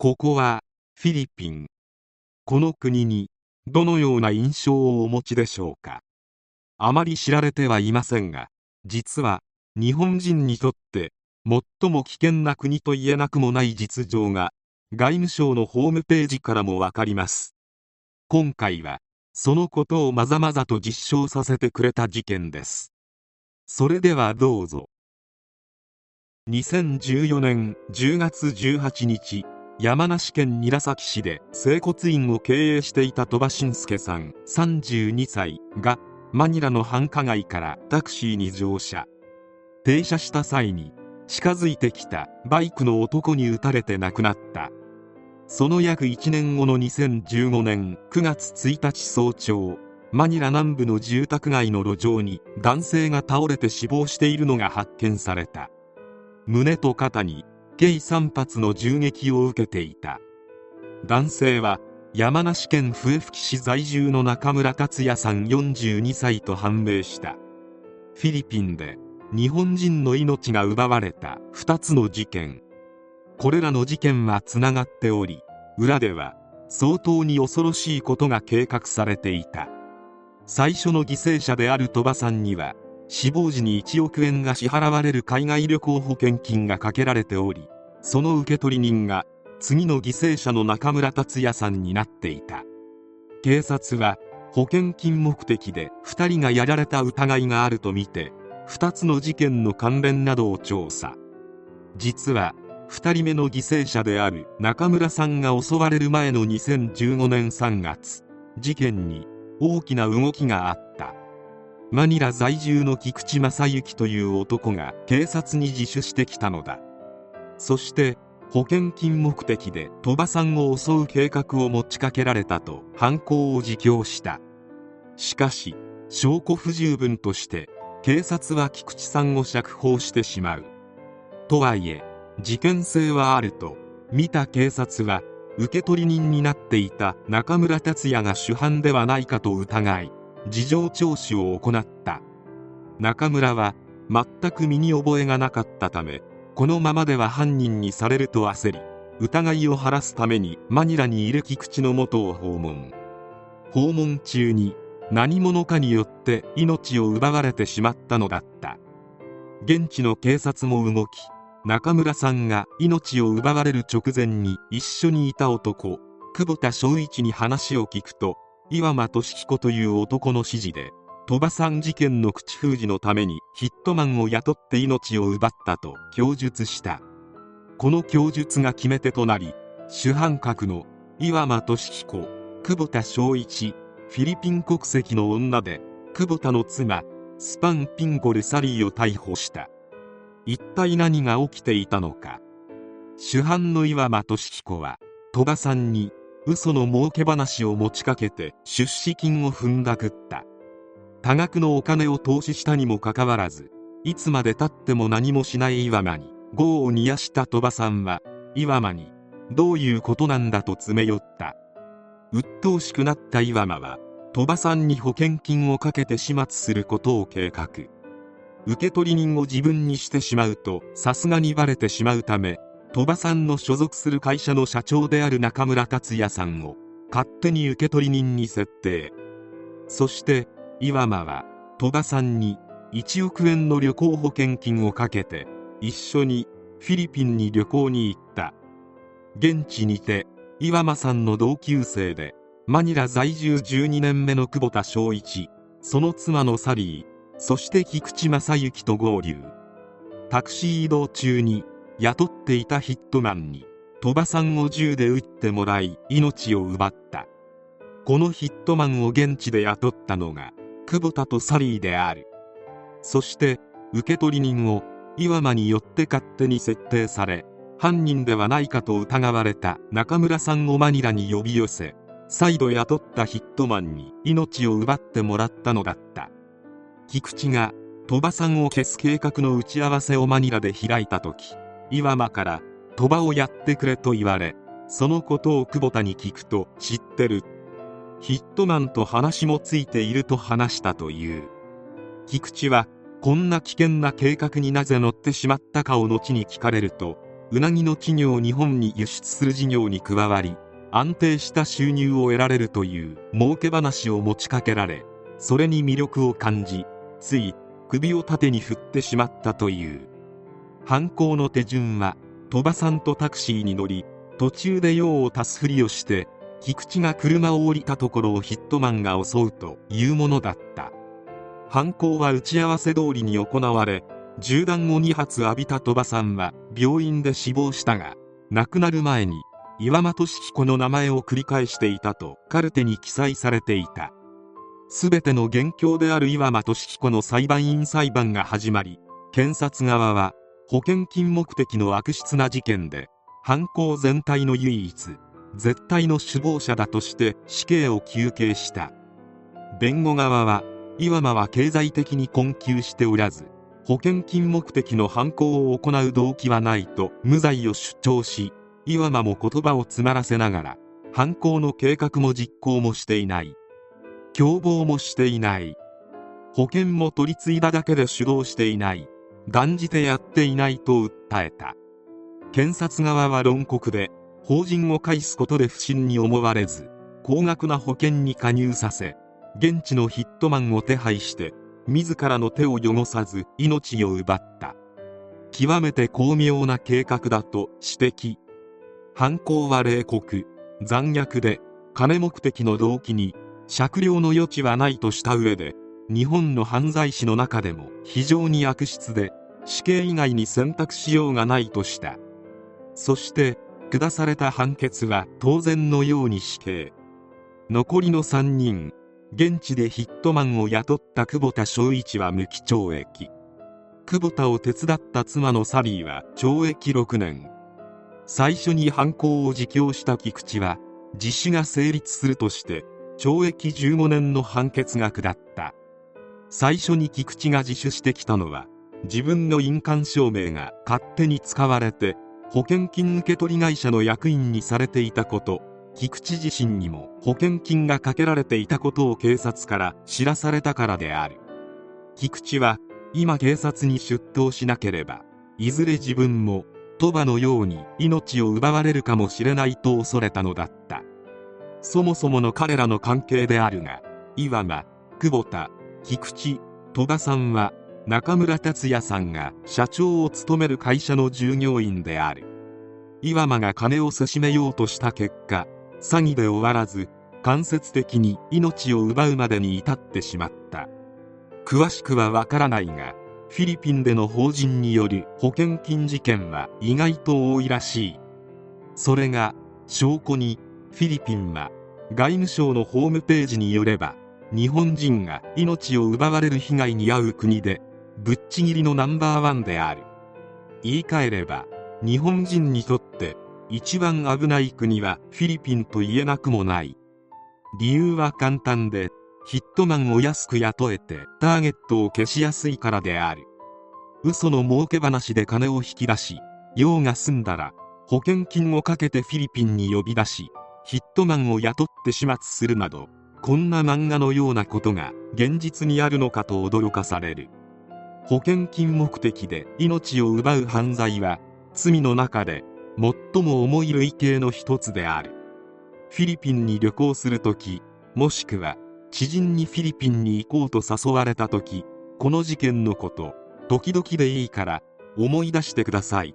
ここはフィリピン。この国にどのような印象をお持ちでしょうか？あまり知られてはいませんが実は日本人にとって最も危険な国と言えなくもない実情が外務省のホームページからもわかります。今回はそのことをまざまざと実証させてくれた事件です。それではどうぞ。2014年10月18日山梨県韮崎市で整骨院を経営していた鳥羽伸介さん32歳がマニラの繁華街からタクシーに乗車。停車した際に近づいてきたバイクの男に撃たれて亡くなった。その約1年後の2015年9月1日早朝マニラ南部の住宅街の路上に男性が倒れて死亡しているのが発見された。胸と肩に計3発の銃撃を受けていた。男性は山梨県笛吹市在住の中村達也さん42歳と判明した。フィリピンで日本人の命が奪われた2つの事件。これらの事件はつながっており裏では相当に恐ろしいことが計画されていた。最初の犠牲者である鳥羽さんには死亡時に1億円が支払われる海外旅行保険金がかけられておりその受取人が次の犠牲者の中村達也さんになっていた。警察は保険金目的で2人がやられた疑いがあるとみて2つの事件の関連などを調査。実は2人目の犠牲者である中村さんが襲われる前の2015年3月事件に大きな動きがあった。マニラ在住の菊池正幸という男が警察に自首してきたのだ。そして保険金目的で鳥羽さんを襲う計画を持ちかけられたと犯行を自供した。しかし証拠不十分として警察は菊池さんを釈放してしまう。とはいえ事件性はあると見た警察は受取人になっていた中村達也が主犯ではないかと疑い事情聴取を行った。中村は全く身に覚えがなかったためこのままでは犯人にされると焦り疑いを晴らすためにマニラにいる菊池の元を訪問。訪問中に何者かによって命を奪われてしまったのだった。現地の警察も動き中村さんが命を奪われる直前に一緒にいた男久保田正一に話を聞くと岩間俊彦という男の指示で鳥羽さん事件の口封じのためにヒットマンを雇って命を奪ったと供述した。この供述が決め手となり主犯格の岩間俊彦久保田正一フィリピン国籍の女で久保田の妻スパン・ピンゴル・サリーを逮捕した。一体何が起きていたのか。主犯の岩間俊彦は鳥羽さんに嘘の儲け話を持ちかけて出資金を踏んだくった。多額のお金を投資したにもかかわらずいつまでたっても何もしない岩間に業を煮やした鳥羽さんは岩間にどういうことなんだ？と詰め寄った。鬱陶しくなった岩間は鳥羽さんに保険金をかけて始末することを計画。受取人を自分にしてしまうとさすがにバレてしまうため鳥羽さんの所属する会社の社長である中村達也さんを勝手に受取人に設定。そして岩間は鳥羽さんに1億円の旅行保険金をかけて一緒にフィリピンに旅行に行った。現地にて岩間さんの同級生でマニラ在住12年目の久保田正一その妻のサリーそして菊池正幸と合流。タクシー移動中に雇っていたヒットマンに鳥羽さんを銃で撃ってもらい命を奪った。このヒットマンを現地で雇ったのが久保田とサリーである。そして受取人を岩間によって勝手に設定され犯人ではないかと疑われた中村さんをマニラに呼び寄せ再度雇ったヒットマンに命を奪ってもらったのだった。菊池が鳥羽さんを消す計画の打ち合わせをマニラで開いた時岩間から鳥羽をやってくれと言われそのことを久保田に聞くと知ってる。ヒットマンと話もついていると話したという。菊池はこんな危険な計画になぜ乗ってしまったかを後に聞かれるとうなぎの稚魚を日本に輸出する事業に加わり安定した収入を得られるという儲け話を持ちかけられそれに魅力を感じつい首を縦に振ってしまったという。犯行の手順は鳥羽さんとタクシーに乗り途中で用を足すふりをして菊池が車を降りたところをヒットマンが襲うというものだった。犯行は打ち合わせ通りに行われ銃弾を2発浴びた鳥羽さんは病院で死亡したが亡くなる前に岩間俊彦の名前を繰り返していたとカルテに記載されていた。全ての元凶である岩間俊彦の裁判員裁判が始まり検察側は保険金目的の悪質な事件で犯行全体の唯一絶対の首謀者だとして死刑を求刑した。弁護側は岩間は経済的に困窮しておらず保険金目的の犯行を行う動機はないと無罪を主張し岩間も言葉を詰まらせながら犯行の計画も実行もしていない。共謀もしていない。保険も取り継いだだけで主導していない。断じてやっていないと訴えた。検察側は論告で法人を介すことで不審に思われず高額な保険に加入させ現地のヒットマンを手配して自らの手を汚さず命を奪った。極めて巧妙な計画だと指摘。犯行は冷酷残虐で金目的の動機に酌量の余地はないとした上で日本の犯罪史の中でも非常に悪質で死刑以外に選択しようがないとした。そして下された判決は当然のように死刑。残りの3人現地でヒットマンを雇った久保田昭一は無期懲役。久保田を手伝った妻のサリーは懲役6年。最初に犯行を自供した菊池は自首が成立するとして懲役15年の判決が下った。最初に菊池が自首してきたのは自分の印鑑証明が勝手に使われて保険金受取会社の役員にされていたこと菊池自身にも保険金がかけられていたことを警察から知らされたからである。菊池は今警察に出頭しなければいずれ自分も鳥羽のように命を奪われるかもしれないと恐れたのだった。そもそもの彼らの関係であるが岩間久保田菊池鳥羽さんは中村達也さんが社長を務める会社の従業員である。岩間が金をせしめようとした結果詐欺で終わらず間接的に命を奪うまでに至ってしまった。詳しくはわからないがフィリピンでの法人による保険金事件は意外と多いらしい。それが証拠にフィリピンは外務省のホームページによれば日本人が命を奪われる被害に遭う国でぶっちぎりのナンバーワンである。言い換えれば日本人にとって一番危ない国はフィリピンと言えなくもない。理由は簡単でヒットマンを安く雇えてターゲットを消しやすいからである。嘘の儲け話で金を引き出し用が済んだら保険金をかけてフィリピンに呼び出しヒットマンを雇って始末するなどこんな漫画のようなことが現実にあるのかと驚かされる。保険金目的で命を奪う犯罪は罪の中で最も重い類型の一つである。フィリピンに旅行する時もしくは知人にフィリピンに行こうと誘われた時この事件のこと時々でいいから思い出してください。